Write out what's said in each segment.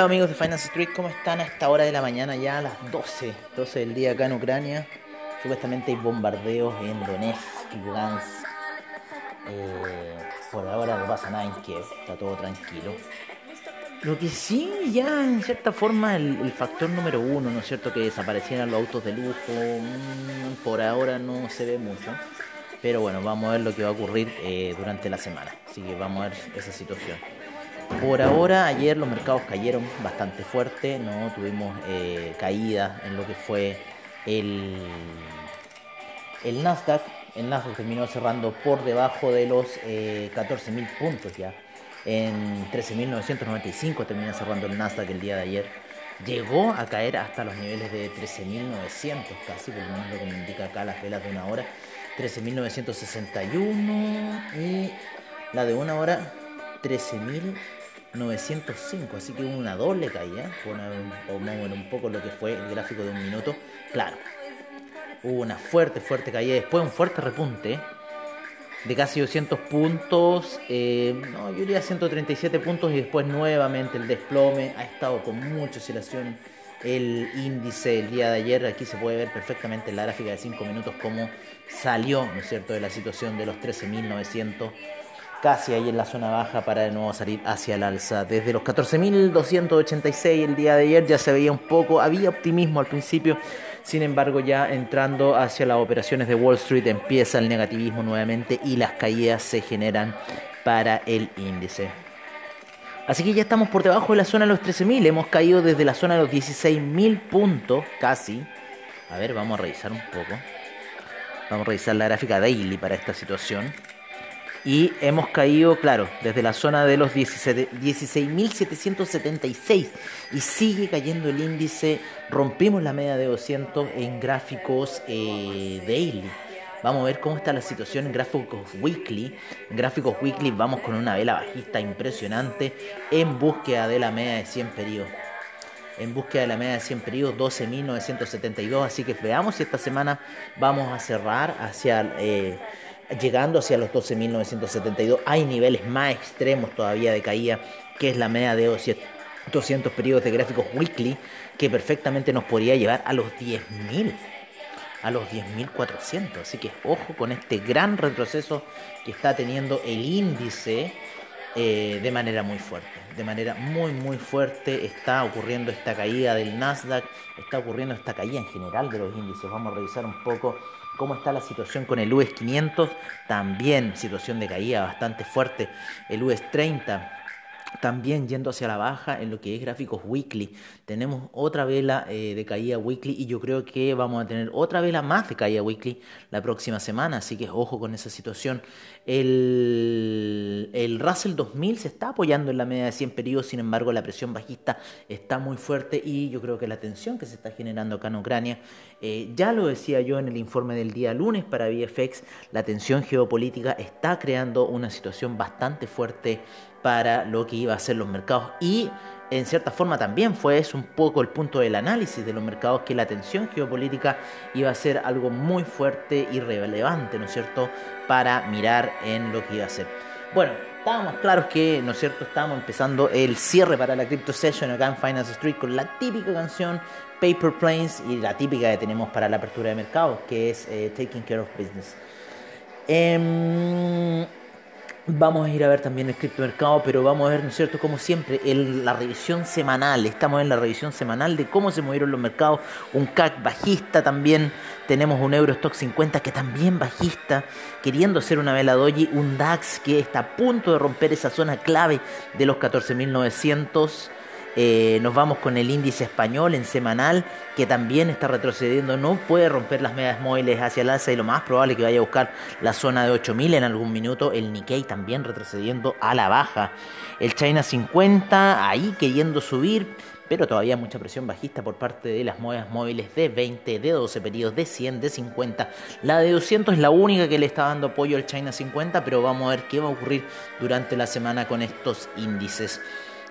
Hola, amigos de Finance Street, ¿cómo están a esta hora de la mañana ya a las 12, 12 del día acá en Ucrania? Supuestamente hay bombardeos en Donetsk Lugansk. Eh, por ahora no pasa nada en Kiev, está todo tranquilo. Lo que sí, ya en cierta forma, el, factor número uno, ¿no es cierto? Que desaparecieran los autos de lujo, mm, por ahora no se ve mucho. Pero bueno, vamos a ver lo que va a ocurrir eh, durante la semana. Así que vamos a ver esa situación. Por ahora, ayer los mercados cayeron bastante fuerte, no tuvimos eh, caída en lo que fue el, el Nasdaq. El Nasdaq terminó cerrando por debajo de los eh, 14.000 puntos ya en 13.995 termina cerrando el Nasdaq el día de ayer. Llegó a caer hasta los niveles de 13.900 casi, por lo menos lo que me indica acá las velas de una hora. 13.961 y la de una hora 13.905. Así que hubo una doble caída. Ver un poco lo que fue el gráfico de un minuto. Claro, hubo una fuerte, fuerte caída. Después un fuerte repunte de casi 200 puntos, eh, no, yo diría 137 puntos y después nuevamente el desplome, ha estado con mucha oscilación el índice el día de ayer, aquí se puede ver perfectamente en la gráfica de 5 minutos cómo salió, ¿no es cierto?, de la situación de los 13.900 casi ahí en la zona baja para de nuevo salir hacia el alza. Desde los 14.286 el día de ayer ya se veía un poco, había optimismo al principio, sin embargo ya entrando hacia las operaciones de Wall Street empieza el negativismo nuevamente y las caídas se generan para el índice. Así que ya estamos por debajo de la zona de los 13.000, hemos caído desde la zona de los 16.000 puntos casi. A ver, vamos a revisar un poco. Vamos a revisar la gráfica daily para esta situación. Y hemos caído, claro, desde la zona de los 16.776 y sigue cayendo el índice. Rompimos la media de 200 en gráficos eh, daily. Vamos a ver cómo está la situación en gráficos weekly. En gráficos weekly vamos con una vela bajista impresionante en búsqueda de la media de 100 periodos. En búsqueda de la media de 100 periodos 12.972. Así que veamos si esta semana vamos a cerrar hacia... Eh, llegando hacia los 12.972. Hay niveles más extremos todavía de caída, que es la media de 200 periodos de gráficos weekly, que perfectamente nos podría llevar a los 10.000 a los 10.400. Así que ojo con este gran retroceso que está teniendo el índice eh, de manera muy fuerte. De manera muy, muy fuerte está ocurriendo esta caída del Nasdaq, está ocurriendo esta caída en general de los índices. Vamos a revisar un poco cómo está la situación con el US 500, también situación de caída bastante fuerte, el US 30 también yendo hacia la baja en lo que es gráficos weekly. Tenemos otra vela eh, de caída weekly y yo creo que vamos a tener otra vela más de caída weekly la próxima semana, así que ojo con esa situación. El, el Russell 2000 se está apoyando en la media de 100 periodos, sin embargo la presión bajista está muy fuerte y yo creo que la tensión que se está generando acá en Ucrania, eh, ya lo decía yo en el informe del día lunes para VFX, la tensión geopolítica está creando una situación bastante fuerte para lo que iba a ser los mercados y en cierta forma también fue eso un poco el punto del análisis de los mercados que la tensión geopolítica iba a ser algo muy fuerte y relevante, ¿no es cierto?, para mirar en lo que iba a ser. Bueno, estábamos claros que, ¿no es cierto?, estábamos empezando el cierre para la Crypto Session acá en Finance Street con la típica canción Paper Planes y la típica que tenemos para la apertura de mercados, que es eh, Taking Care of Business. Eh, Vamos a ir a ver también el criptomercado, pero vamos a ver, ¿no es cierto? Como siempre, la revisión semanal. Estamos en la revisión semanal de cómo se movieron los mercados. Un CAC bajista también. Tenemos un Eurostock 50 que también bajista, queriendo hacer una vela doji. Un DAX que está a punto de romper esa zona clave de los 14.900. Eh, nos vamos con el índice español en semanal, que también está retrocediendo, no puede romper las medias móviles hacia el alza y lo más probable que vaya a buscar la zona de 8000 en algún minuto. El Nikkei también retrocediendo a la baja. El China 50 ahí queriendo subir, pero todavía mucha presión bajista por parte de las monedas móviles de 20, de 12 periodos, de 100, de 50. La de 200 es la única que le está dando apoyo al China 50, pero vamos a ver qué va a ocurrir durante la semana con estos índices.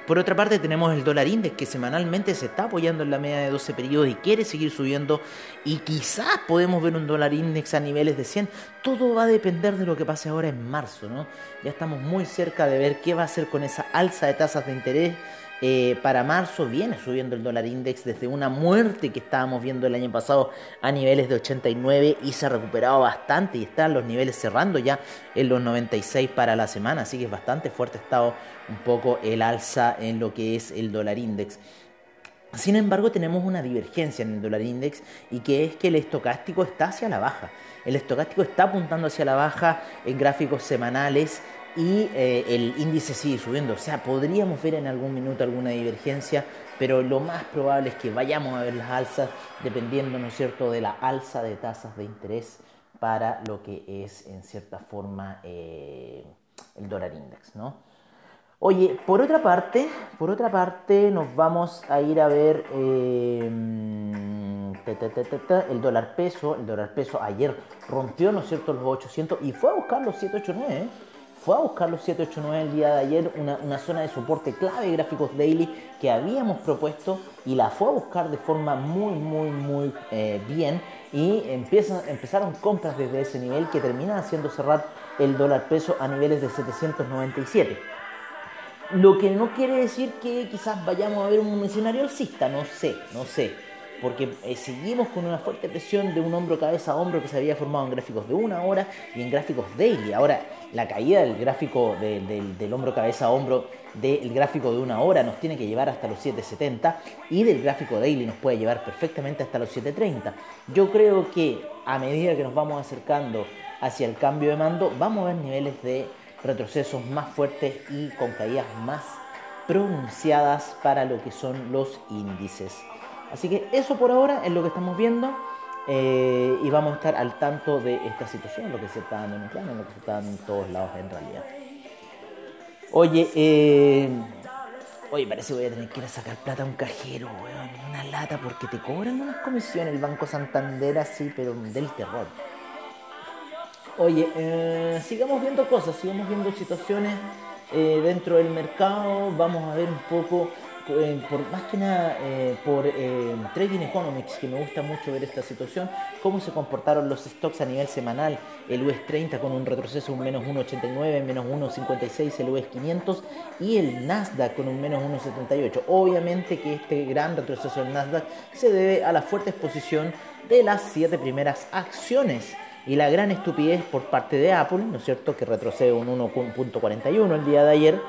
Por otra parte tenemos el dólar index que semanalmente se está apoyando en la media de 12 periodos y quiere seguir subiendo y quizás podemos ver un dólar index a niveles de 100. Todo va a depender de lo que pase ahora en marzo, ¿no? Ya estamos muy cerca de ver qué va a hacer con esa alza de tasas de interés eh, para marzo viene subiendo el dólar index desde una muerte que estábamos viendo el año pasado a niveles de 89 y se ha recuperado bastante y están los niveles cerrando ya en los 96 para la semana, así que es bastante fuerte estado un poco el alza en lo que es el dólar index. Sin embargo, tenemos una divergencia en el dólar index y que es que el estocástico está hacia la baja. El estocástico está apuntando hacia la baja en gráficos semanales y eh, el índice sigue subiendo. O sea, podríamos ver en algún minuto alguna divergencia, pero lo más probable es que vayamos a ver las alzas dependiendo, ¿no es cierto?, de la alza de tasas de interés para lo que es, en cierta forma, eh, el dólar index, ¿no? Oye, por otra parte, por otra parte, nos vamos a ir a ver eh, el dólar peso. El dólar peso ayer rompió, ¿no es cierto?, los 800 y fue a buscar los 789, ¿eh? Fue a buscar los 789 el día de ayer, una, zona de soporte clave gráficos daily que habíamos propuesto y la fue a buscar de forma muy, muy, muy eh, bien y empiezan, empezaron compras desde ese nivel que terminan haciendo cerrar el dólar peso a niveles de 797. Lo que no quiere decir que quizás vayamos a ver un escenario alcista, no sé, no sé porque eh, seguimos con una fuerte presión de un hombro cabeza a hombro que se había formado en gráficos de una hora y en gráficos daily. Ahora, la caída del gráfico del hombro cabeza a hombro del gráfico de una hora nos tiene que llevar hasta los 7.70 y del gráfico daily nos puede llevar perfectamente hasta los 7.30. Yo creo que a medida que nos vamos acercando hacia el cambio de mando, vamos a ver niveles de retrocesos más fuertes y con caídas más pronunciadas para lo que son los índices. Así que eso por ahora es lo que estamos viendo eh, y vamos a estar al tanto de esta situación, lo que se está dando en plano, lo que se está dando en todos lados en realidad. Oye, eh, oye, parece que voy a tener que ir a sacar plata a un cajero, weón, una lata, porque te cobran unas comisiones el Banco Santander así, pero del terror. Oye, eh, sigamos viendo cosas, sigamos viendo situaciones dentro del mercado, vamos a ver un poco eh, por más que nada eh, por eh, Trading Economics, que me gusta mucho ver esta situación, cómo se comportaron los stocks a nivel semanal, el US 30 con un retroceso un menos 1,89, menos 1,56 el US 500 y el Nasdaq con un menos 1,78. Obviamente que este gran retroceso del Nasdaq se debe a la fuerte exposición de las siete primeras acciones y la gran estupidez por parte de Apple, ¿no es cierto?, que retrocede un 1.41 el día de ayer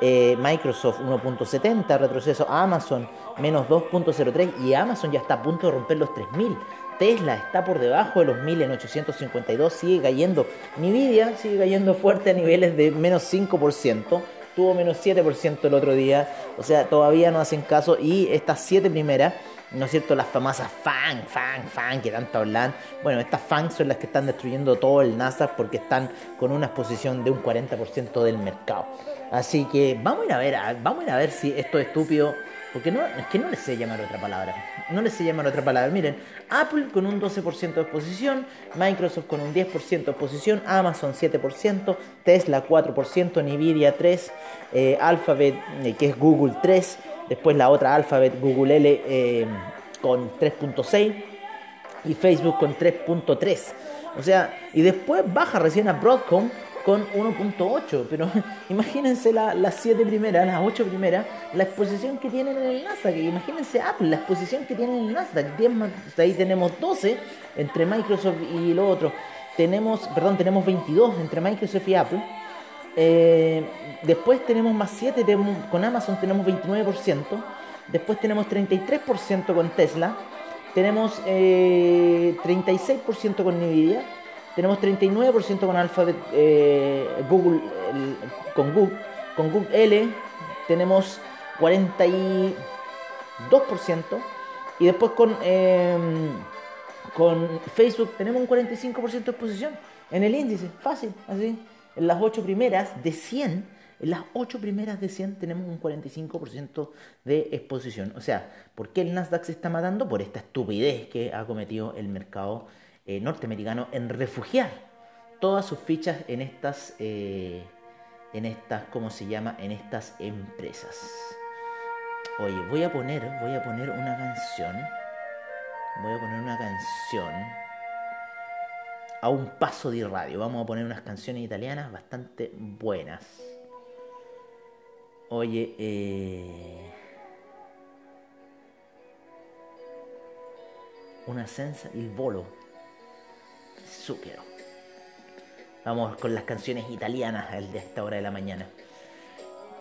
eh, Microsoft 1.70, retroceso Amazon menos 2.03 y Amazon ya está a punto de romper los 3.000. Tesla está por debajo de los 1000 en 852, sigue cayendo. Nvidia sigue cayendo fuerte a niveles de menos 5%, tuvo menos 7% el otro día, o sea, todavía no hacen caso y estas 7 primeras ¿no es cierto? Las famosas FAN, FAN, FAN que tanto hablan. Bueno, estas FAN son las que están destruyendo todo el Nasdaq porque están con una exposición de un 40% del mercado. Así que vamos a ir a ver, vamos a ir a ver si esto es estúpido. Porque no, es que no les sé llamar otra palabra. No les sé llamar otra palabra. Miren, Apple con un 12% de exposición, Microsoft con un 10% de exposición, Amazon 7%, Tesla 4%, Nvidia 3%, eh, Alphabet, eh, que es Google 3%, después la otra Alphabet, Google L eh, con 3.6% y Facebook con 3.3%. O sea, y después baja recién a Broadcom con 1.8, pero imagínense las 7 primeras, las 8 primeras, la exposición que tienen en el Nasdaq, imagínense Apple, la exposición que tienen en el Nasdaq, 10 ahí tenemos 12 entre Microsoft y lo otro, tenemos, perdón, tenemos 22 entre Microsoft y Apple, eh, después tenemos más 7, con Amazon tenemos 29%, después tenemos 33% con Tesla, tenemos eh, 36% con Nvidia, tenemos 39% con Alphabet, eh, Google, con Google, con Google L tenemos 42% y después con, em, con Facebook tenemos un 45% de exposición en el índice, fácil, así. En las 8 primeras de 100, en las 8 primeras de 100 tenemos un 45% de exposición. O sea, ¿por qué el Nasdaq se está matando? Por esta estupidez que ha cometido el mercado eh, norteamericano en refugiar todas sus fichas en estas, eh, en estas, ¿cómo se llama? En estas empresas. Oye, voy a poner, voy a poner una canción. Voy a poner una canción a un paso de radio. Vamos a poner unas canciones italianas bastante buenas. Oye, eh... una senza il volo. Zucchero. Vamos con las canciones italianas de esta hora de la mañana.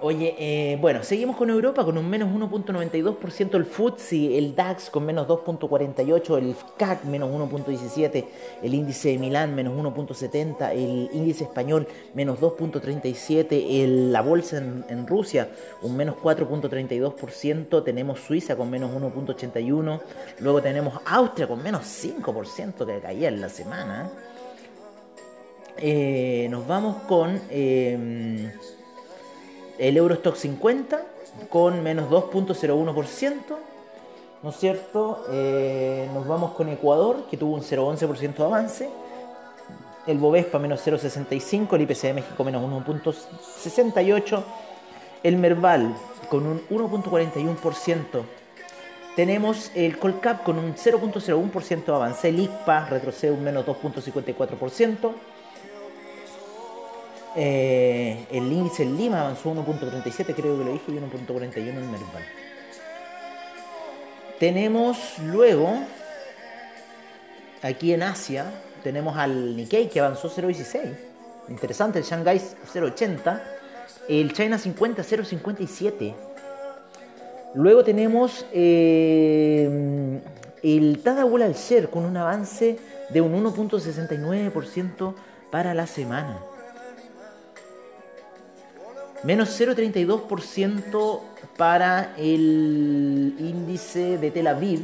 Oye, eh, bueno, seguimos con Europa con un menos 1.92% el FTSE, el DAX con menos 2.48, el CAC menos 1.17, el índice de Milán menos 1.70, el índice español menos 2.37, la bolsa en, Rusia un menos 4.32%, tenemos Suiza con menos 1.81, luego tenemos Austria con menos 5% que caía en la semana. Eh, nos vamos con... Eh, el Eurostock 50 con menos 2.01%, ¿no es cierto? Eh, nos vamos con Ecuador, que tuvo un 0.11% de avance. El Bovespa menos 0.65, el IPC de México menos 1.68. El Merval con un 1.41%. Tenemos el Colcap con un 0.01% de avance. El ICPA retrocede un menos 2.54%. Eh, el índice en Lima avanzó 1.37, creo que lo dije, y 1.41 en Merval. Tenemos luego, aquí en Asia, tenemos al Nikkei que avanzó 0.16. Interesante, el Shanghai 0.80. El China 50 0.57. Luego tenemos eh, el Tadawul al Ser con un avance de un 1.69% para la semana menos 0,32% para el índice de Tel Aviv.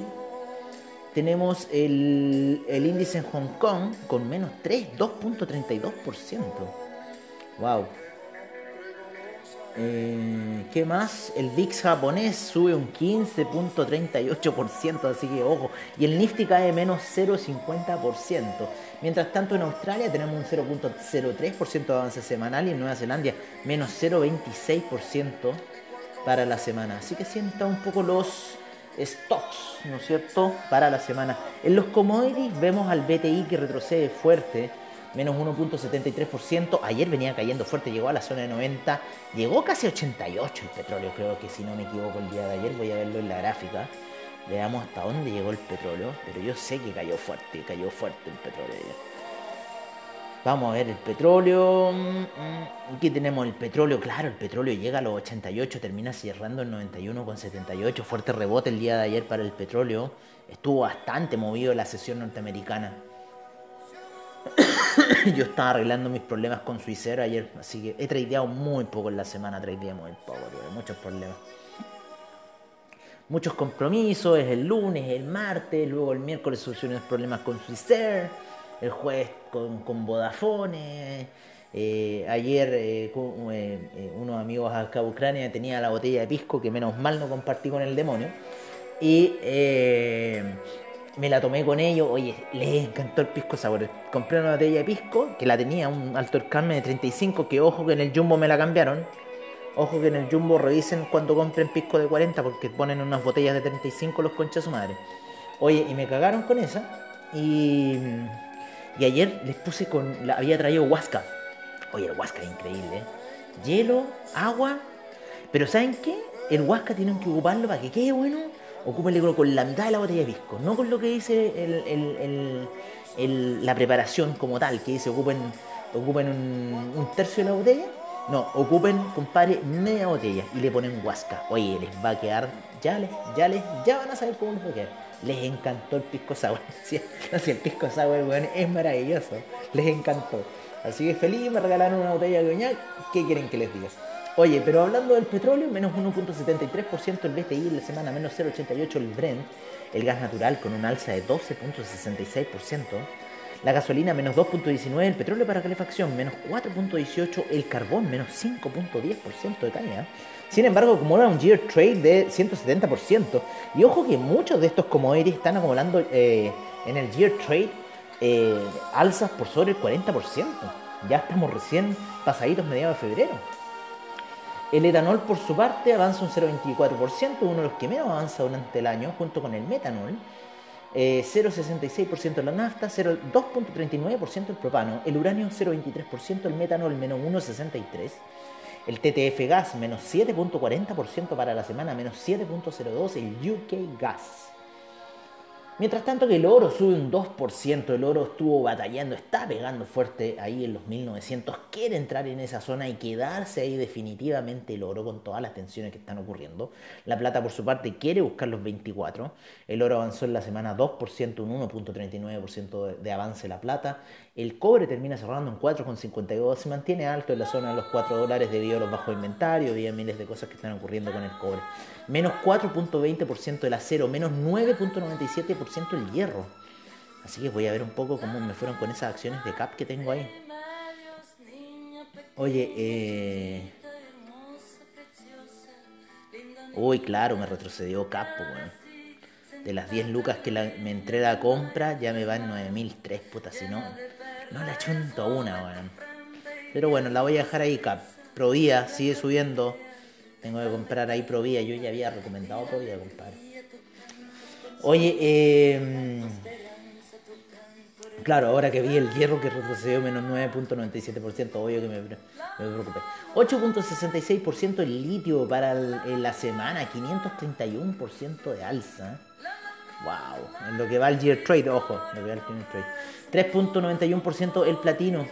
Tenemos el, índice en Hong Kong con menos 3, 2.32%. Wow. Eh, ¿Qué más? El VIX japonés sube un 15.38%, así que ojo. Y el Nifty cae menos 0.50%. Mientras tanto en Australia tenemos un 0.03% de avance semanal y en Nueva Zelanda menos 0.26% para la semana. Así que sienta un poco los stocks, ¿no es cierto?, para la semana. En los commodities vemos al BTI que retrocede fuerte menos 1.73%. Ayer venía cayendo fuerte, llegó a la zona de 90, llegó casi a 88 el petróleo, creo que si no me equivoco el día de ayer, voy a verlo en la gráfica. Veamos hasta dónde llegó el petróleo, pero yo sé que cayó fuerte, cayó fuerte el petróleo ayer. Vamos a ver el petróleo. Mm, mm, aquí tenemos el petróleo. Claro, el petróleo llega a los 88, termina cerrando en 91,78. Fuerte rebote el día de ayer para el petróleo. Estuvo bastante movido la sesión norteamericana. yo estaba arreglando mis problemas con Suicero ayer, así que he tradeado muy poco en la semana, tradeé muy poco, muchos problemas. Muchos compromisos, es el lunes, el martes, luego el miércoles solucioné los problemas con Suicero, el jueves con, con Vodafone, eh, ayer eh, eh, unos amigos acá de Ucrania tenía la botella de pisco que menos mal no compartí con el demonio. Y me la tomé con ellos, oye, les encantó el pisco sour. Compré una botella de pisco que la tenía un alto carmen de 35, que ojo que en el jumbo me la cambiaron. Ojo que en el jumbo revisen cuando compren pisco de 40 porque ponen unas botellas de 35 los conchas su madre. Oye, y me cagaron con esa. Y, y ayer les puse con. La, había traído Huasca. Oye, el Huasca es increíble, ¿eh? Hielo, agua. Pero ¿saben qué? El Huasca tienen que ocuparlo para que quede bueno ocúpenle con la mitad de la botella de pisco, no con lo que dice la preparación como tal, que dice ocupen, ocupen un, tercio de la botella. No, ocupen, compadre, media botella y le ponen huasca. Oye, les va a quedar, ya les, ya les, van a saber cómo les va a quedar. Les encantó el pisco sour. no el pisco sour, weón, es maravilloso. Les encantó. Así que feliz, me regalaron una botella de coñac. ¿Qué quieren que les diga? Oye, pero hablando del petróleo, menos 1.73% el BTI en la semana, menos 0.88 el Brent, el gas natural con un alza de 12.66%, la gasolina menos 2.19, el petróleo para calefacción menos 4.18, el carbón menos 5.10% de caída. Sin embargo, acumula un year trade de 170%. Y ojo que muchos de estos commodities están acumulando eh, en el year trade eh, alzas por sobre el 40%. Ya estamos recién pasaditos mediados de febrero. El etanol, por su parte, avanza un 0,24%, uno de los que menos avanza durante el año, junto con el metanol. 0,66% eh, la nafta, 2,39% el propano, el uranio 0,23%, el metanol menos 1,63%, el TTF gas menos 7,40% para la semana, menos 7,02% el UK gas. Mientras tanto que el oro sube un 2%, el oro estuvo batallando, está pegando fuerte ahí en los 1900, quiere entrar en esa zona y quedarse ahí definitivamente el oro con todas las tensiones que están ocurriendo. La plata por su parte quiere buscar los 24, el oro avanzó en la semana 2%, un 1.39% de avance la plata, el cobre termina cerrando en 4,52, se mantiene alto en la zona de los 4 dólares debido a los bajos inventarios, debido a miles de cosas que están ocurriendo con el cobre. Menos 4,20% el acero, menos 9,97% el hierro. Así que voy a ver un poco cómo me fueron con esas acciones de CAP que tengo ahí. Oye, eh... Uy, claro, me retrocedió CAP, De las 10 lucas que me entré la compra, ya me van 9.003, puta, si no... No la chunto una, weón. Pero bueno, la voy a dejar ahí, Cap. Provía, sigue subiendo. Tengo que comprar ahí Provía. Yo ya había recomendado Provía, compadre. Oye, eh, claro, ahora que vi el hierro que retrocedió menos 9.97%, obvio que me, me preocupé. 8.66% el litio para la semana, 531% de alza. Wow, en lo que va el Year Trade, ojo, lo que va el Trade. 3.91% el platino.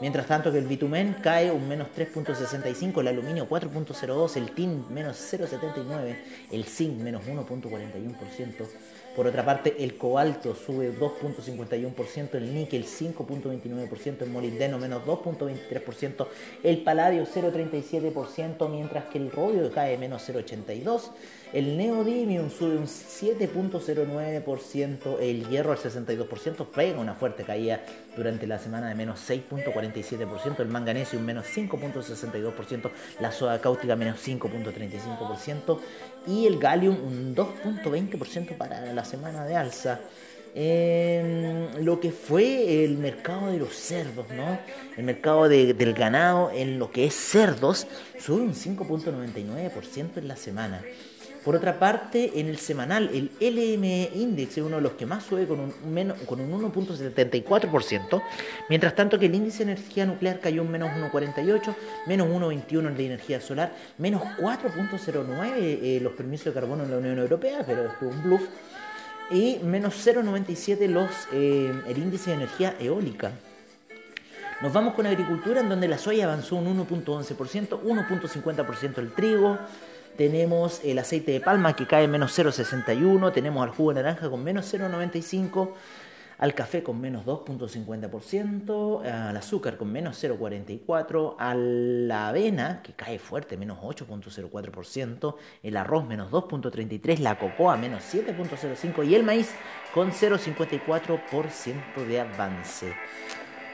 Mientras tanto que el bitumen cae un menos 3.65, el aluminio 4.02, el tin menos 0.79, el zinc menos 1.41%. Por otra parte, el cobalto sube 2.51%, el níquel 5.29%, el molibdeno menos 2.23%, el paladio 0.37%, mientras que el rodio cae menos 0.82%. El neodymium sube un 7.09%, el hierro al 62%, pega una fuerte caída durante la semana de menos 6.47%, el manganesio un menos 5.62%, la soda cáustica menos 5.35% y el gallium un 2.20% para la semana de alza. lo que fue el mercado de los cerdos, ¿no? El mercado del ganado en lo que es cerdos sube un 5.99% en la semana. Por otra parte, en el semanal, el LME Index es uno de los que más sube con un, con un 1.74%, mientras tanto que el índice de energía nuclear cayó un menos 1.48, menos 1.21 en de energía solar, menos 4.09 eh, los permisos de carbono en la Unión Europea, pero es un bluff, y menos 0.97 los, eh, el índice de energía eólica. Nos vamos con agricultura, en donde la soya avanzó un 1.11%, 1.50% el trigo, tenemos el aceite de palma que cae menos 0,61, tenemos al jugo de naranja con menos 0,95, al café con menos 2.50%, al azúcar con menos 0.44%, a la avena, que cae fuerte, menos 8.04%, el arroz menos 2.33%, la cocoa menos 7.05% y el maíz con 0.54% de avance.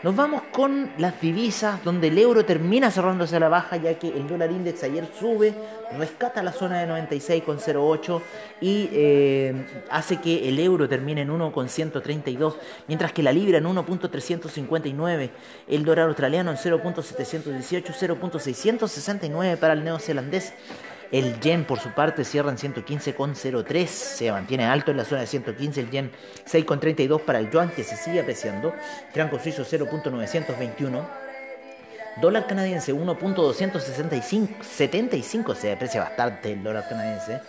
Nos vamos con las divisas, donde el euro termina cerrándose a la baja, ya que el dólar index ayer sube, rescata la zona de 96,08 y eh, hace que el euro termine en 1,132, mientras que la libra en 1,359, el dólar australiano en 0,718, 0,669 para el neozelandés. El yen, por su parte, cierra en 115,03. Se mantiene alto en la zona de 115. El yen 6,32 para el yuan, que se sigue apreciando. Franco suizo 0.921. Dólar canadiense 1.275. Se aprecia bastante el dólar canadiense.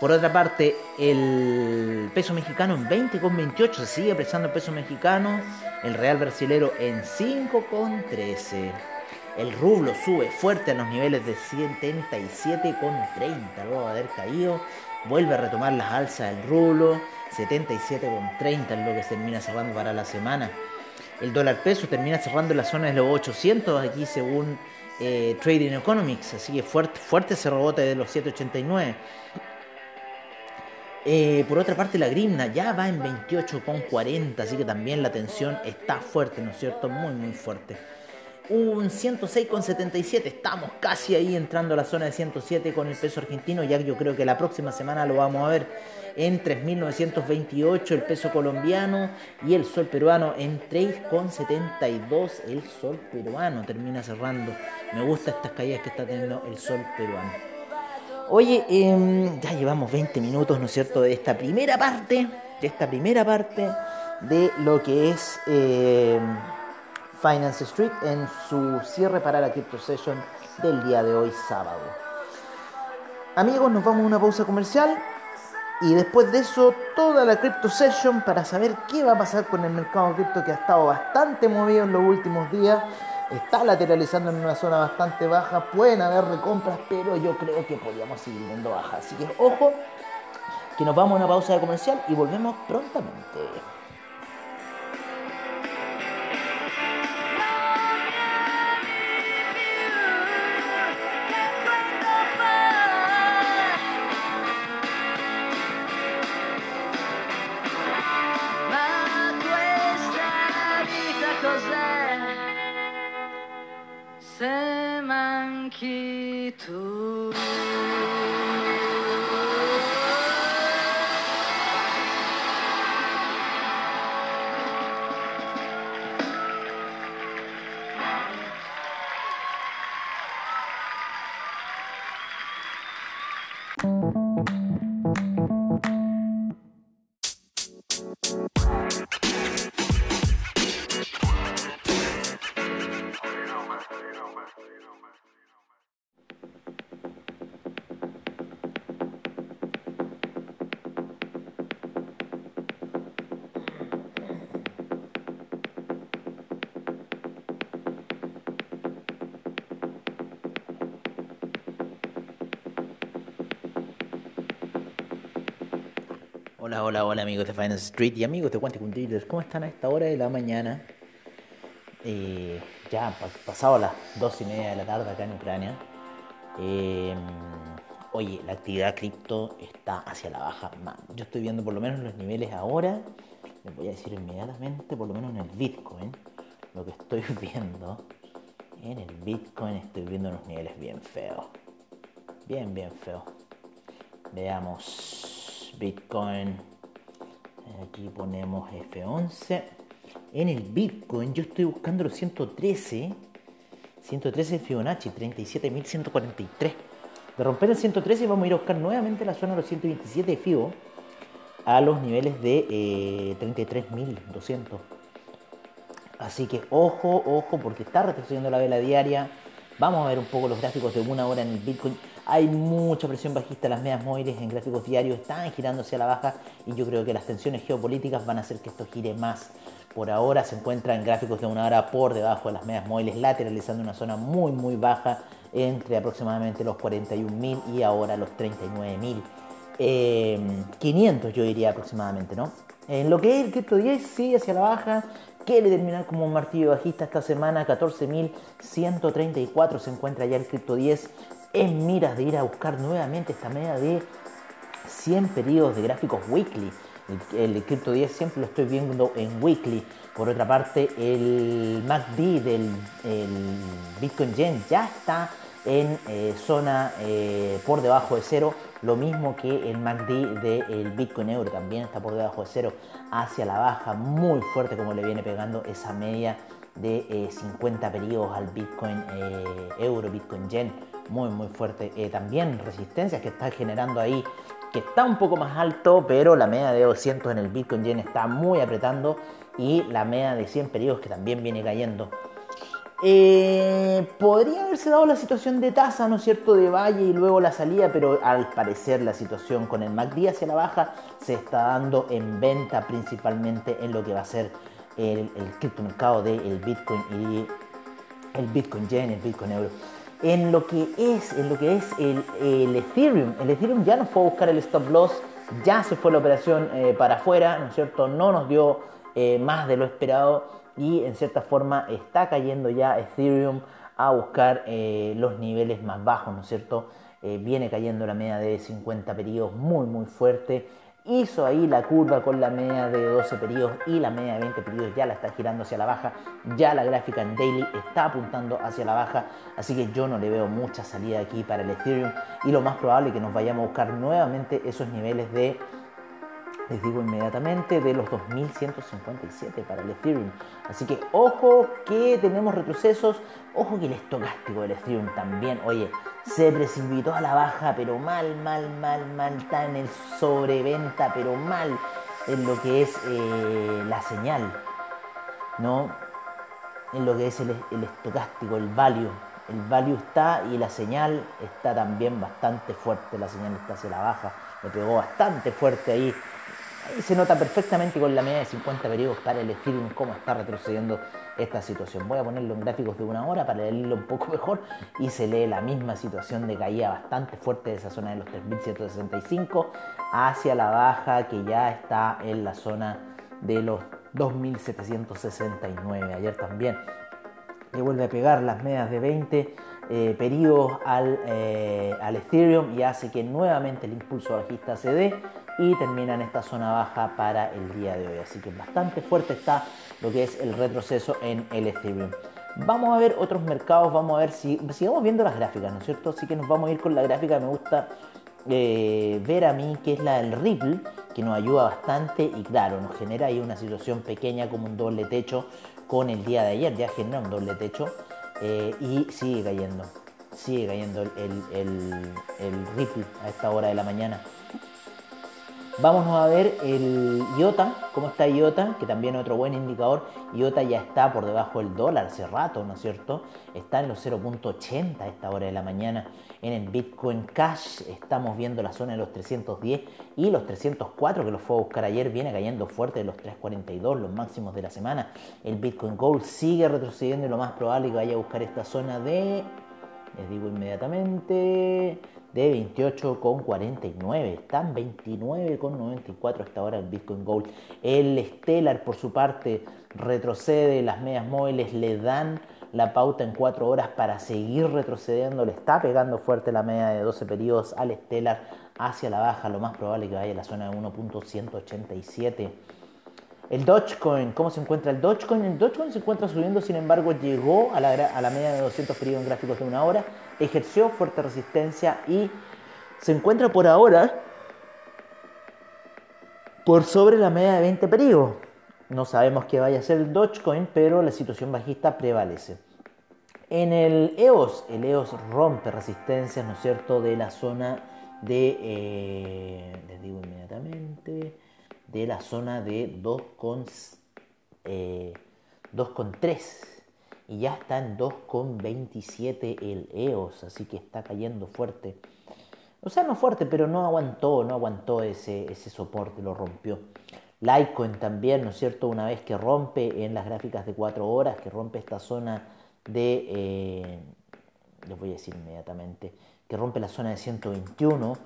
Por otra parte, el peso mexicano en 20,28 se sigue apreciando el peso mexicano. El real brasilero en 5,13. El rublo sube fuerte a los niveles de 77,30 luego de haber caído. Vuelve a retomar las alzas del rublo. 77,30 es lo que termina cerrando para la semana. El dólar peso termina cerrando en la zona de los 800 aquí según eh, Trading Economics. Así que fuerte, fuerte ese rebote de los 789. Eh, por otra parte, la grimna ya va en 28,40, así que también la tensión está fuerte, ¿no es cierto? Muy, muy fuerte. Un 106,77. Estamos casi ahí entrando a la zona de 107 con el peso argentino. Ya yo creo que la próxima semana lo vamos a ver en 3.928 el peso colombiano y el sol peruano en 3,72 el sol peruano. Termina cerrando. Me gusta estas caídas que está teniendo el sol peruano. Oye, em, ya llevamos 20 minutos, ¿no es cierto?, de esta primera parte, de esta primera parte de lo que es eh, Finance Street en su cierre para la Crypto Session del día de hoy, sábado. Amigos, nos vamos a una pausa comercial y después de eso toda la Crypto Session para saber qué va a pasar con el mercado cripto que ha estado bastante movido en los últimos días. Está lateralizando en una zona bastante baja, pueden haber recompras, pero yo creo que podríamos seguir viendo baja. Así que ojo, que nos vamos a una pausa de comercial y volvemos prontamente. Hola, hola, hola amigos de Finance Street y amigos de Quantic. ¿Cómo están a esta hora de la mañana? Eh, ya pasado las dos y media de la tarde acá en Ucrania. Em, oye, la actividad cripto está hacia la baja. Yo estoy viendo por lo menos los niveles ahora. Les voy a decir inmediatamente, por lo menos en el Bitcoin, lo que estoy viendo. En el Bitcoin estoy viendo unos niveles bien feos. Bien, bien feos. Veamos. Bitcoin. Aquí ponemos F11. En el Bitcoin yo estoy buscando los 113. 113 Fibonacci, 37.143. De romper el 113 vamos a ir a buscar nuevamente la zona de los 127 de Fibo a los niveles de 33.200. Eh, Así que ojo, ojo, porque está retrocediendo la vela diaria. Vamos a ver un poco los gráficos de una hora en el Bitcoin. Hay mucha presión bajista, las medias móviles en gráficos diarios están girando hacia la baja y yo creo que las tensiones geopolíticas van a hacer que esto gire más. Por ahora se encuentra en gráficos de una hora por debajo de las medias móviles, lateralizando una zona muy muy baja entre aproximadamente los 41.000 y ahora los 39.000. 500 eh, yo diría aproximadamente, ¿no? En lo que es el cripto 10 sigue hacia la baja, quiere terminar como un martillo bajista esta semana, 14.134 se encuentra ya el cripto 10 en miras de ir a buscar nuevamente esta media de 100 periodos de gráficos weekly. El, Crypto 10 siempre lo estoy viendo en weekly. Por otra parte, el MACD del Bitcoin Yen ya está en eh, zona eh, por debajo de cero, lo mismo que el MACD del Bitcoin Euro también está por debajo de cero, hacia la baja, muy fuerte como le viene pegando esa media de 50 eh, periodos al Bitcoin Euro, Bitcoin Yen muy muy fuerte. Eh, también resistencias que está generando ahí, que está un poco más alto, pero la media de 200 en el Bitcoin Yen está muy apretando y la media de 100 periodos que también viene cayendo. Eh, podría haberse dado la situación de tasa, ¿no es cierto?, de valle y luego la salida, pero al parecer la situación con el MACD hacia la baja se está dando en venta principalmente en lo que va a ser el, el criptomercado del Bitcoin y el Bitcoin Yen, el Bitcoin Euro en lo que es, en lo que es el, Ethereum. El Ethereum ya no fue a buscar el stop loss, ya se fue la operación eh, para afuera, ¿no es cierto? No nos dio eh, más de lo esperado y en cierta forma está cayendo ya Ethereum a buscar eh, los niveles más bajos, ¿no es cierto? viene cayendo la media de 50 periodos muy muy fuerte. Hizo ahí la curva con la media de 12 periodos y la media de 20 periodos ya la está girando hacia la baja, ya la gráfica en daily está apuntando hacia la baja, así que yo no le veo mucha salida aquí para el Ethereum. Y lo más probable es que nos vayamos a buscar nuevamente esos niveles de les digo inmediatamente, de los 2157 para el Ethereum. Así que ojo que tenemos retrocesos, ojo que el estocástico del Ethereum también, oye, se precipitó a la baja, pero mal, mal, mal, mal, está en el sobreventa, pero mal en lo que es eh, la señal, ¿no? En lo que es el, el estocástico, el value. El value está y la señal está también bastante fuerte, la señal está hacia la baja, le pegó bastante fuerte Ahí se nota perfectamente con la media de 50 periodos para el Ethereum cómo está retrocediendo esta situación. Voy a ponerlo en gráficos de una hora para leerlo un poco mejor y se lee la misma situación de caída bastante fuerte de esa zona de los 3165 hacia la baja que ya está en la zona de los 2769. Ayer también le vuelve a pegar las medias de 20 eh, periodos al, eh, al Ethereum y hace que nuevamente el impulso bajista se dé y termina en esta zona baja para el día de hoy. Así que bastante fuerte está lo que es el retroceso en el Ethereum. Vamos a ver otros mercados, vamos a ver si sigamos viendo las gráficas, ¿no es cierto? Así que nos vamos a ir con la gráfica, me gusta eh, ver a mí que es la del Ripple, que nos ayuda bastante y claro, nos genera ahí una situación pequeña como un doble techo con el día de ayer, ya genera un doble techo eh, y sigue cayendo, sigue cayendo el, el Ripple a esta hora de la mañana. Vámonos a ver el IOTA, cómo está IOTA, que también otro buen indicador. IOTA ya está por debajo del dólar hace rato, ¿no es cierto? Está en los 0.80 a esta hora de la mañana. En el Bitcoin Cash estamos viendo la zona de los 310 y los 304 que los fue a buscar ayer viene cayendo fuerte de los 342, los máximos de la semana. El Bitcoin Gold sigue retrocediendo y lo más probable es que vaya a buscar esta zona de, les digo inmediatamente, de 28,49. Están 29,94 hasta ahora el Bitcoin Gold. El Stellar, por su parte, retrocede. Las medias móviles le dan la pauta en 4 horas para seguir retrocediendo. Le está pegando fuerte la media de 12 periodos al Stellar hacia la baja. Lo más probable que vaya a la zona de 1.187. El Dogecoin, ¿cómo se encuentra el Dogecoin? El Dogecoin se encuentra subiendo, sin embargo, llegó a la, media de 200 periodos en gráficos de una hora, ejerció fuerte resistencia y se encuentra por ahora por sobre la media de 20 periodos. No sabemos qué vaya a ser el Dogecoin, pero la situación bajista prevalece. En el EOS, el EOS rompe resistencias, ¿no es cierto?, de la zona de, eh, les digo de la zona de 2,3 eh, y ya está en 2,27 el EOS, así que está cayendo fuerte. O sea, no fuerte, pero no aguantó, no aguantó ese, ese soporte, lo rompió. Litecoin también, ¿no es cierto? Una vez que rompe en las gráficas de 4 horas, que rompe esta zona de, eh, les voy a decir inmediatamente, que rompe la zona de 121,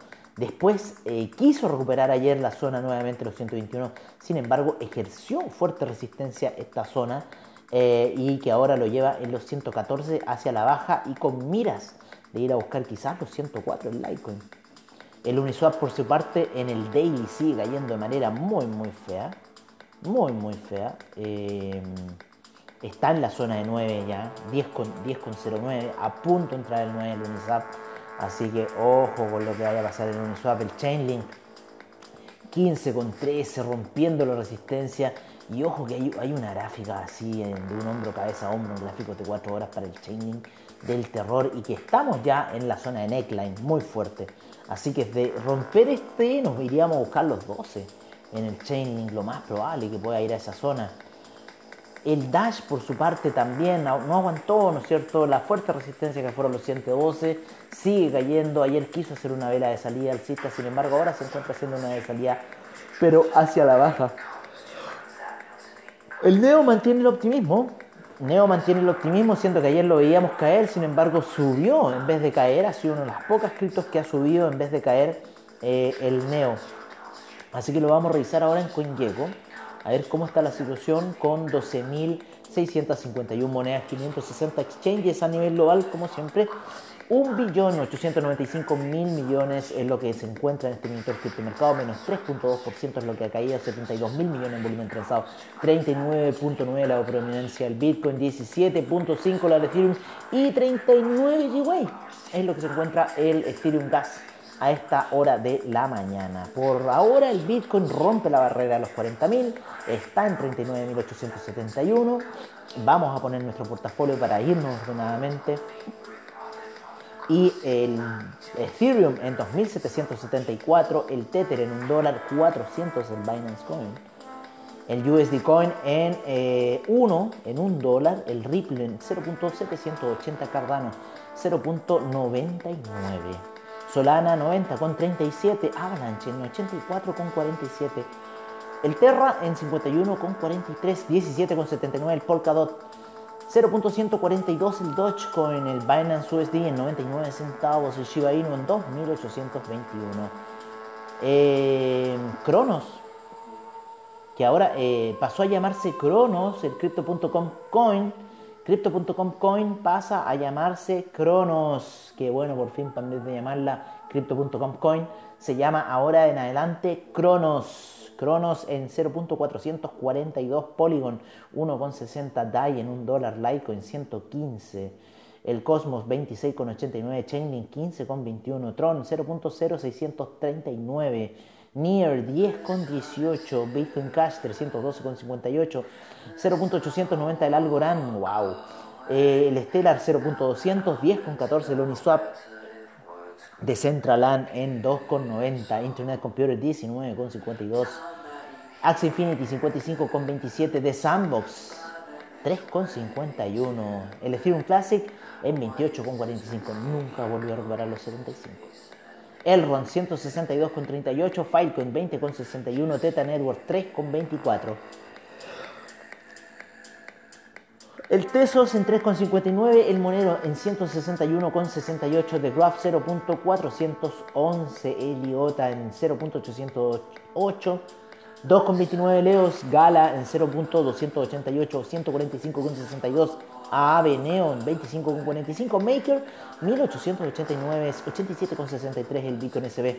Después eh, quiso recuperar ayer la zona nuevamente, los 121, sin embargo ejerció fuerte resistencia esta zona eh, y que ahora lo lleva en los 114 hacia la baja y con miras de ir a buscar quizás los 104 en Litecoin. El Uniswap por su parte en el daily sigue cayendo de manera muy muy fea, muy muy fea. Eh, está en la zona de 9 ya, 10,09, a punto de entrar el 9 el Uniswap Así que ojo con lo que vaya a pasar en Uniswap, el Chainlink 15 con 13 rompiendo la resistencia y ojo que hay, una gráfica así de un hombro cabeza a hombro, un gráfico de 4 horas para el Chainlink del terror y que estamos ya en la zona de neckline muy fuerte. Así que de romper este nos iríamos a buscar los 12 en el Chainlink, lo más probable que pueda ir a esa zona. El Dash, por su parte, también no aguantó, ¿no es cierto? La fuerte resistencia que fueron los 112 sigue cayendo. Ayer quiso hacer una vela de salida alcista, sin embargo, ahora se encuentra haciendo una de salida, pero hacia la baja. El Neo mantiene el optimismo. Neo mantiene el optimismo, siendo que ayer lo veíamos caer, sin embargo, subió en vez de caer. Ha sido una de las pocas criptos que ha subido en vez de caer eh, el Neo. Así que lo vamos a revisar ahora en CoinGecko a ver cómo está la situación con 12.000 651 monedas, 560 exchanges a nivel global, como siempre. 1.895 mil millones es lo que se encuentra en este minuto del mercado, menos 3.2% es lo que ha caído, 72 mil millones en volumen transado, 39.9 la prominencia del Bitcoin, 17.5 la de Ethereum y 39 GWay es lo que se encuentra el Ethereum Gas a esta hora de la mañana. Por ahora el Bitcoin rompe la barrera de los 40.000, está en 39.871. Vamos a poner nuestro portafolio para irnos ordenadamente y el Ethereum en 2.774, el Tether en un dólar 400 el Binance Coin, el USD Coin en 1 eh, en un dólar, el Ripple en 0.780 Cardano 0.99. Solana 90 con 37, Avalanche en 84 con 47, el Terra en 51 con 43, 17 con 79 el Polkadot 0.142 el Dogecoin, el Binance USD en 99 centavos, el Shiba Inu en 2821. Eh, Cronos, que ahora eh, pasó a llamarse Cronos, el Crypto.com Coin. Crypto.com Coin pasa a llamarse Cronos, que bueno, por fin, vez de llamarla Crypto.com Coin, se llama ahora en adelante Cronos. Cronos en 0.442 Polygon 1.60 DAI en 1 dólar Litecoin 115 el Cosmos 26,89 Chainlink 15,21 Tron 0.0639 Near 10,18 Bitcoin Cash 312,58 0.890 el Algorand wow eh, el Stellar 0.200 10,14 el Uniswap Decentraland en 2,90, Internet Computer 19,52, Axie Infinity 55,27, The Sandbox 3,51, el Ethereum Classic en 28,45, nunca volvió a recuperar los 75. Elrond 162,38, Filecoin 20,61, Teta Network 3,24. El Tesos en 3,59, el Monero en 161,68, The Graph 0.411, Eliota en 0.808, 2,29 Leos, Gala en 0.288, 145,62, Aave Neon 25,45, Maker 1889, 87,63 el Bitcoin SB.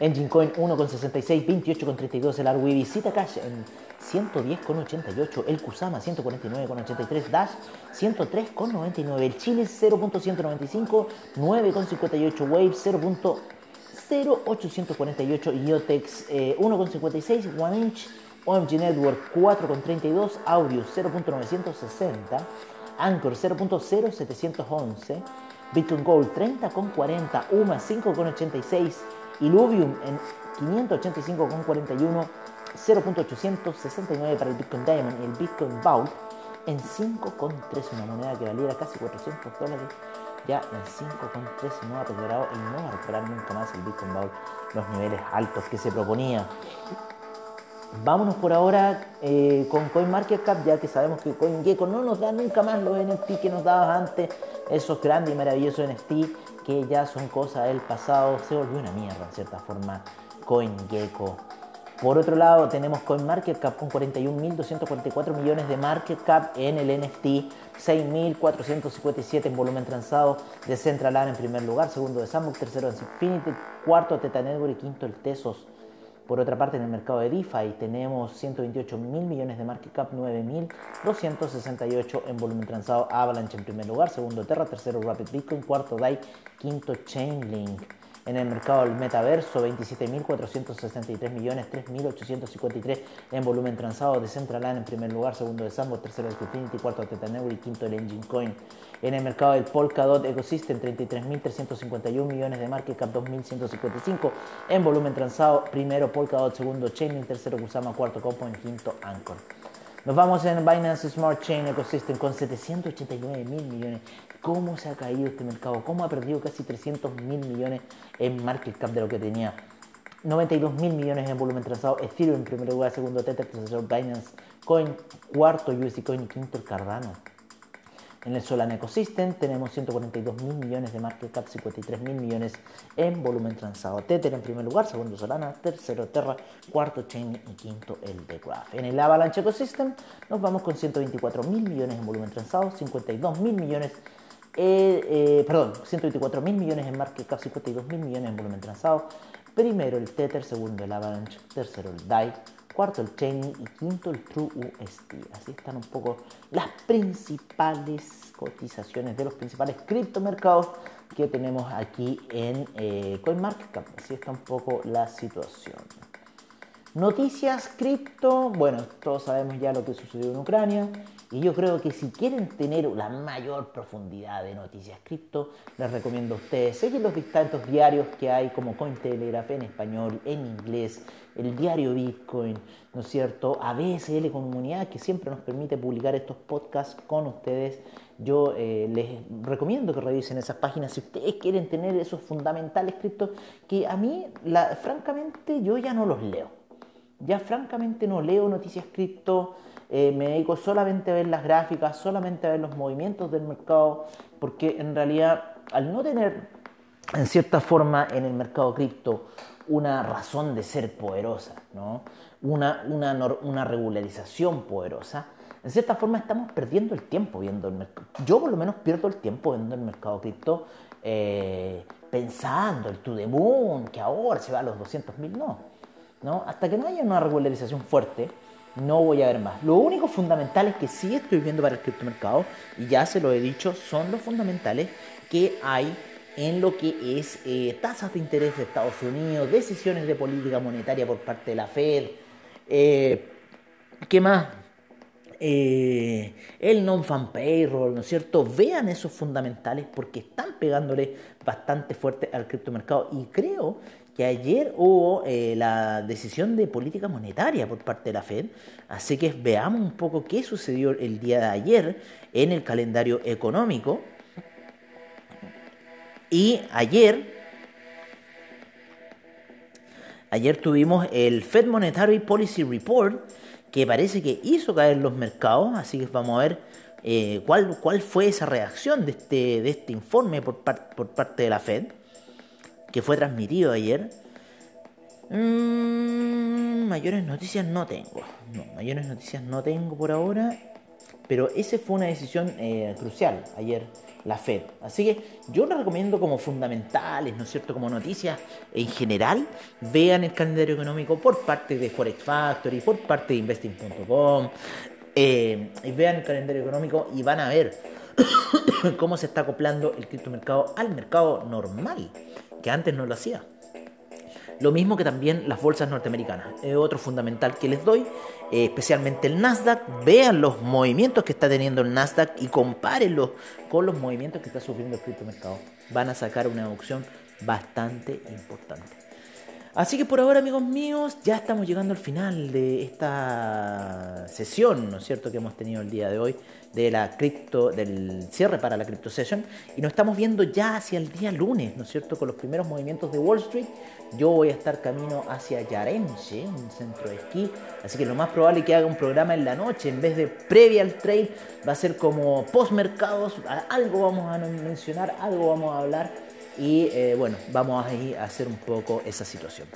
Engine Coin 1,66, 28,32 el Arweeby, Cita Cash en 110,88, el Kusama 149,83, Dash 103,99, el Chile 0.195, 9,58, Wave 0.0848, IOTEX 1,56, One Inch, OMG Network 4,32, Audio 0.960, Anchor 0.0711, Bitcoin Gold 30,40, UMA 5,86, Illuvium en 585,41, 0.869 para el Bitcoin Diamond y el Bitcoin Vault en 5,3, una moneda que valiera casi 400 dólares, ya en 5,3 no ha recuperado y no va a recuperar nunca más el Bitcoin Vault los niveles altos que se proponía. Vámonos por ahora eh, con CoinMarketCap, ya que sabemos que CoinGecko no nos da nunca más los NFT que nos daba antes, esos grandes y maravillosos NFT que ya son cosas del pasado, se volvió una mierda en cierta forma CoinGecko. Por otro lado, tenemos CoinMarketCap con 41.244 millones de market cap en el NFT, 6.457 en volumen transado de Centraland en primer lugar, segundo de Sandbox, tercero de Infinity, cuarto Teta Network y quinto el Tesos. Por otra parte, en el mercado de DeFi tenemos 128 mil millones de market cap, 9.268 en volumen transado, Avalanche en primer lugar, segundo Terra, tercero Rapid Bitcoin, cuarto DAI, quinto Chainlink. En el mercado del metaverso, 27.463 millones, 3.853 en volumen transado de Centraland en primer lugar, segundo de Sambo, tercero de Infinity, cuarto de Tetaneu y quinto el Engine Coin. En el mercado del Polkadot Ecosystem, 33.351 millones de market cap, 2.155 en volumen transado, primero Polkadot, segundo Chainlink, tercero Kusama, cuarto Compound, quinto Anchor. Nos vamos en Binance Smart Chain Ecosystem con 789 mil millones. ¿Cómo se ha caído este mercado? ¿Cómo ha perdido casi 300 mil millones en market cap de lo que tenía? 92 mil millones en volumen transado. Ethereum en primer lugar, segundo Tether, tercero Binance Coin, cuarto USD Coin y quinto Cardano. En el Solana Ecosystem tenemos 142 mil millones de market cap, 53 mil millones en volumen transado. Tether en primer lugar, segundo Solana, tercero Terra, cuarto Chain y quinto el The Graph. En el Avalanche Ecosystem nos vamos con 124 mil millones en volumen transado, 52 mil millones eh, eh, perdón, 124 mil millones en market cap, 52 mil millones en volumen transado. Primero el Tether, segundo el Avalanche, tercero el DAI, cuarto el Chain y quinto el True UST. Así están un poco las principales cotizaciones de los principales criptomercados que tenemos aquí en eh, CoinMarketCap. Así está un poco la situación. Noticias cripto, bueno, todos sabemos ya lo que sucedió en Ucrania y yo creo que si quieren tener la mayor profundidad de noticias cripto, les recomiendo a ustedes seguir los distintos diarios que hay como Cointelegraph en español, en inglés, el diario Bitcoin, ¿no es cierto? ABSL Comunidad que siempre nos permite publicar estos podcasts con ustedes. Yo eh, les recomiendo que revisen esas páginas si ustedes quieren tener esos fundamentales cripto que a mí, francamente, yo ya no los leo. Ya francamente no leo noticias cripto eh, me dedico solamente a ver las gráficas, solamente a ver los movimientos del mercado, porque en realidad al no tener en cierta forma en el mercado cripto una razón de ser poderosa, ¿no? una, una, una regularización poderosa, en cierta forma estamos perdiendo el tiempo viendo el mercado. Yo por lo menos pierdo el tiempo viendo el mercado cripto eh, pensando el to the moon, que ahora se va a los 200 mil, no. No. Hasta que no haya una regularización fuerte, no voy a ver más. Lo único fundamental es que sí estoy viendo para el criptomercado, y ya se lo he dicho, son los fundamentales que hay en lo que es eh, tasas de interés de Estados Unidos, decisiones de política monetaria por parte de la Fed, eh, ¿qué más? Eh, el non-fan payroll, ¿no es cierto? Vean esos fundamentales porque están pegándole bastante fuerte al criptomercado y creo que ayer hubo eh, la decisión de política monetaria por parte de la Fed, así que veamos un poco qué sucedió el día de ayer en el calendario económico. Y ayer, ayer tuvimos el Fed Monetary Policy Report, que parece que hizo caer los mercados, así que vamos a ver eh, cuál, cuál fue esa reacción de este, de este informe por, por parte de la Fed que fue transmitido ayer. Mm, mayores noticias no tengo. No, mayores noticias no tengo por ahora. Pero esa fue una decisión eh, crucial ayer, la Fed. Así que yo les recomiendo como fundamentales, ¿no es cierto? Como noticias en general, vean el calendario económico por parte de Forex Factory, por parte de investing.com. Eh, vean el calendario económico y van a ver cómo se está acoplando el criptomercado al mercado normal que antes no lo hacía. Lo mismo que también las bolsas norteamericanas. Es otro fundamental que les doy, eh, especialmente el Nasdaq. Vean los movimientos que está teniendo el Nasdaq y compárenlos con los movimientos que está sufriendo el criptomercado. Van a sacar una opción bastante importante. Así que por ahora, amigos míos, ya estamos llegando al final de esta sesión, ¿no es cierto?, que hemos tenido el día de hoy de la cripto, del cierre para la Crypto Session y nos estamos viendo ya hacia el día lunes, ¿no es cierto?, con los primeros movimientos de Wall Street. Yo voy a estar camino hacia Yarenche, un centro de esquí, así que lo más probable es que haga un programa en la noche, en vez de previa al trade, va a ser como post mercados, algo vamos a mencionar, algo vamos a hablar y eh, bueno, vamos a ir a hacer un poco esa situación.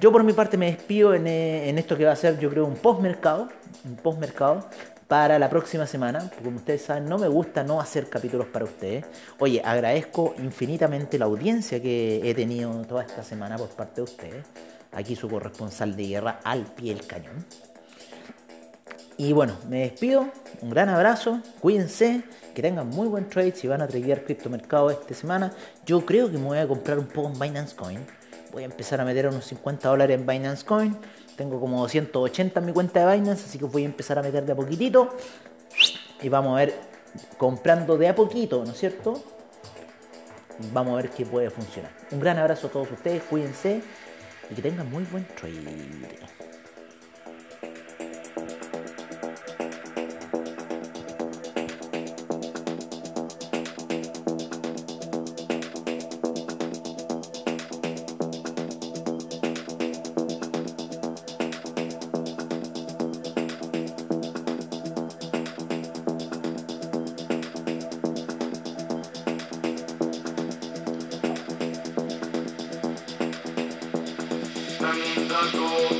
Yo por mi parte me despido en, eh, en esto que va a ser yo creo un post mercado, un post mercado para la próxima semana. Como ustedes saben, no me gusta no hacer capítulos para ustedes. Oye, agradezco infinitamente la audiencia que he tenido toda esta semana por parte de ustedes. Aquí su corresponsal de guerra al pie del cañón. Y bueno, me despido. Un gran abrazo. Cuídense. Que tengan muy buen trade. Si van a tradear criptomercado esta semana, yo creo que me voy a comprar un poco en Binance Coin. Voy a empezar a meter unos 50 dólares en Binance Coin tengo como 280 en mi cuenta de Binance, así que voy a empezar a meter de a poquitito. Y vamos a ver, comprando de a poquito, ¿no es cierto? Vamos a ver qué puede funcionar. Un gran abrazo a todos ustedes, cuídense y que tengan muy buen trade.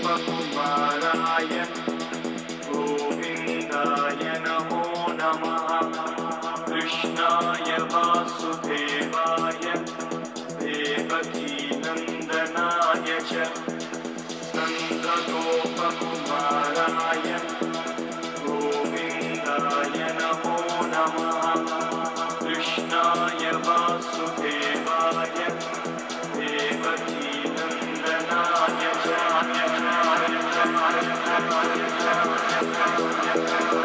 पप्माराय ओ मिङ्गय नमः। कृष्णाय वासुदेवाय। माय हे भगी नन्दनाय चो नमः। कृष्णाय वा I'm gonna go